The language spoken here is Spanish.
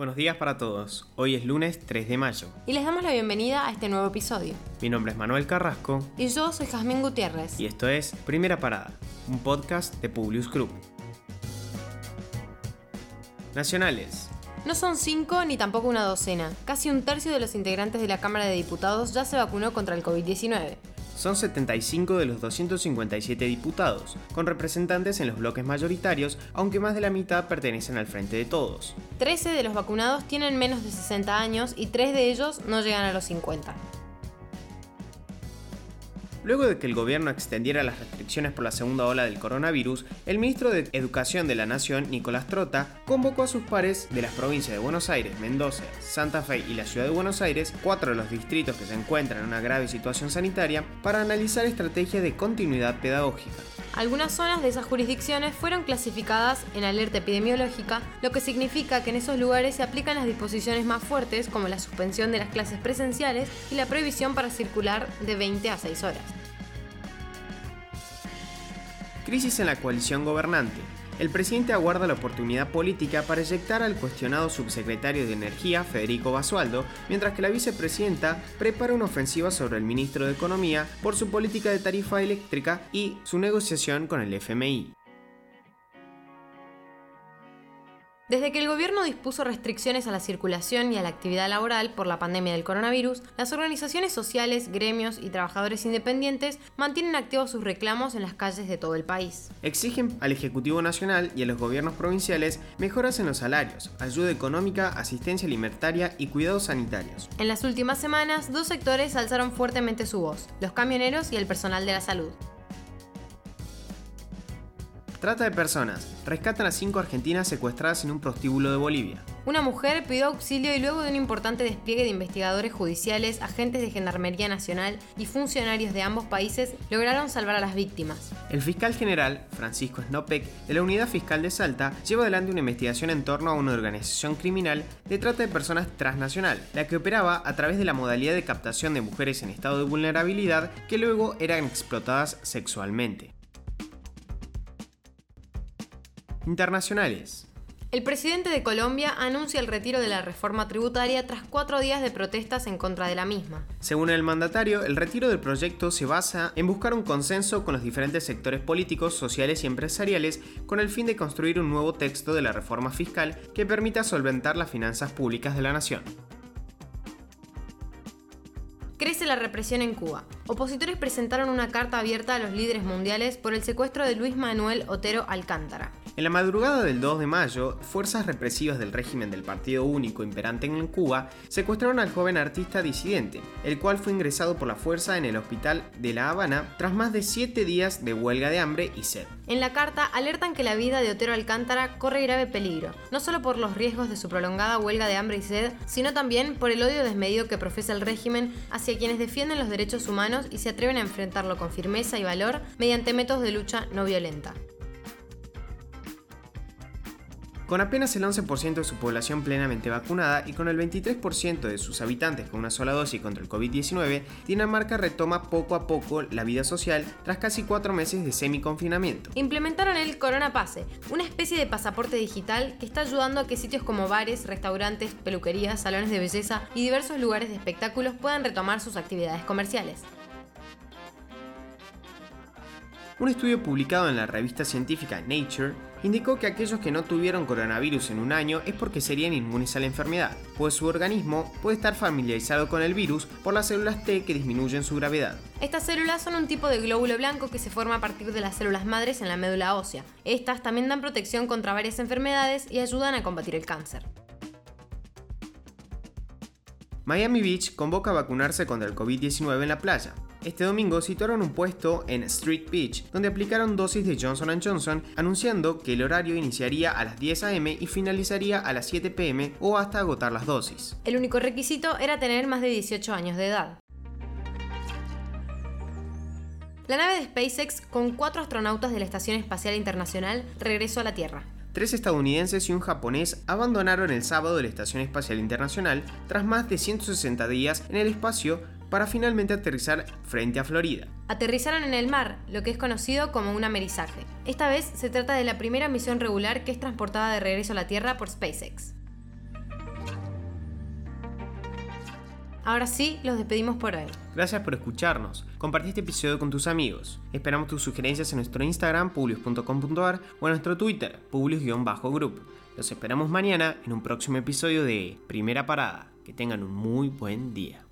Buenos días para todos. Hoy es lunes 3 de mayo. Y les damos la bienvenida a este nuevo episodio. Mi nombre es Manuel Carrasco. Y yo soy Jazmín Gutiérrez. Y esto es Primera Parada, un podcast de Publius Group. Nacionales. No son cinco ni tampoco una docena. Casi un tercio de los integrantes de la Cámara de Diputados ya se vacunó contra el COVID-19 son 75 de los 257 diputados, con representantes en los bloques mayoritarios, aunque más de la mitad pertenecen al Frente de Todos. 13 de los vacunados tienen menos de 60 años y 3 de ellos no llegan a los 50. Luego de que el gobierno extendiera las restricciones por la segunda ola del coronavirus, el ministro de Educación de la Nación, Nicolás Trota, convocó a sus pares de las provincias de Buenos Aires, Mendoza, Santa Fe y la ciudad de Buenos Aires, cuatro de los distritos que se encuentran en una grave situación sanitaria, para analizar estrategias de continuidad pedagógica. Algunas zonas de esas jurisdicciones fueron clasificadas en alerta epidemiológica, lo que significa que en esos lugares se aplican las disposiciones más fuertes como la suspensión de las clases presenciales y la prohibición para circular de 20 a 6 horas. Crisis en la coalición gobernante el presidente aguarda la oportunidad política para eyectar al cuestionado subsecretario de Energía, Federico Basualdo, mientras que la vicepresidenta prepara una ofensiva sobre el ministro de Economía por su política de tarifa eléctrica y su negociación con el FMI. Desde que el gobierno dispuso restricciones a la circulación y a la actividad laboral por la pandemia del coronavirus, las organizaciones sociales, gremios y trabajadores independientes mantienen activos sus reclamos en las calles de todo el país. Exigen al Ejecutivo Nacional y a los gobiernos provinciales mejoras en los salarios, ayuda económica, asistencia alimentaria y cuidados sanitarios. En las últimas semanas, dos sectores alzaron fuertemente su voz, los camioneros y el personal de la salud. Trata de personas. Rescatan a cinco argentinas secuestradas en un prostíbulo de Bolivia. Una mujer pidió auxilio y luego de un importante despliegue de investigadores judiciales, agentes de Gendarmería Nacional y funcionarios de ambos países lograron salvar a las víctimas. El fiscal general, Francisco Snopek, de la Unidad Fiscal de Salta, lleva adelante una investigación en torno a una organización criminal de trata de personas transnacional, la que operaba a través de la modalidad de captación de mujeres en estado de vulnerabilidad que luego eran explotadas sexualmente. Internacionales. El presidente de Colombia anuncia el retiro de la reforma tributaria tras cuatro días de protestas en contra de la misma. Según el mandatario, el retiro del proyecto se basa en buscar un consenso con los diferentes sectores políticos, sociales y empresariales con el fin de construir un nuevo texto de la reforma fiscal que permita solventar las finanzas públicas de la nación. Crece la represión en Cuba. Opositores presentaron una carta abierta a los líderes mundiales por el secuestro de Luis Manuel Otero Alcántara. En la madrugada del 2 de mayo, fuerzas represivas del régimen del Partido Único imperante en Cuba secuestraron al joven artista disidente, el cual fue ingresado por la fuerza en el hospital de La Habana tras más de siete días de huelga de hambre y sed. En la carta alertan que la vida de Otero Alcántara corre grave peligro, no solo por los riesgos de su prolongada huelga de hambre y sed, sino también por el odio desmedido que profesa el régimen hacia quienes defienden los derechos humanos y se atreven a enfrentarlo con firmeza y valor mediante métodos de lucha no violenta. Con apenas el 11% de su población plenamente vacunada y con el 23% de sus habitantes con una sola dosis contra el COVID-19, Dinamarca retoma poco a poco la vida social tras casi cuatro meses de semi-confinamiento. Implementaron el Corona Pase, una especie de pasaporte digital que está ayudando a que sitios como bares, restaurantes, peluquerías, salones de belleza y diversos lugares de espectáculos puedan retomar sus actividades comerciales. Un estudio publicado en la revista científica Nature indicó que aquellos que no tuvieron coronavirus en un año es porque serían inmunes a la enfermedad, pues su organismo puede estar familiarizado con el virus por las células T que disminuyen su gravedad. Estas células son un tipo de glóbulo blanco que se forma a partir de las células madres en la médula ósea. Estas también dan protección contra varias enfermedades y ayudan a combatir el cáncer. Miami Beach convoca a vacunarse contra el COVID-19 en la playa. Este domingo situaron un puesto en Street Beach, donde aplicaron dosis de Johnson Johnson, anunciando que el horario iniciaría a las 10 a.m. y finalizaría a las 7 p.m. o hasta agotar las dosis. El único requisito era tener más de 18 años de edad. La nave de SpaceX, con cuatro astronautas de la Estación Espacial Internacional, regresó a la Tierra. Tres estadounidenses y un japonés abandonaron el sábado la Estación Espacial Internacional tras más de 160 días en el espacio para finalmente aterrizar frente a Florida. Aterrizaron en el mar, lo que es conocido como un amerizaje. Esta vez se trata de la primera misión regular que es transportada de regreso a la Tierra por SpaceX. Ahora sí, los despedimos por hoy. Gracias por escucharnos. Compartí este episodio con tus amigos. Esperamos tus sugerencias en nuestro Instagram, publius.com.ar o en nuestro Twitter, publius-group. Los esperamos mañana en un próximo episodio de Primera Parada. Que tengan un muy buen día.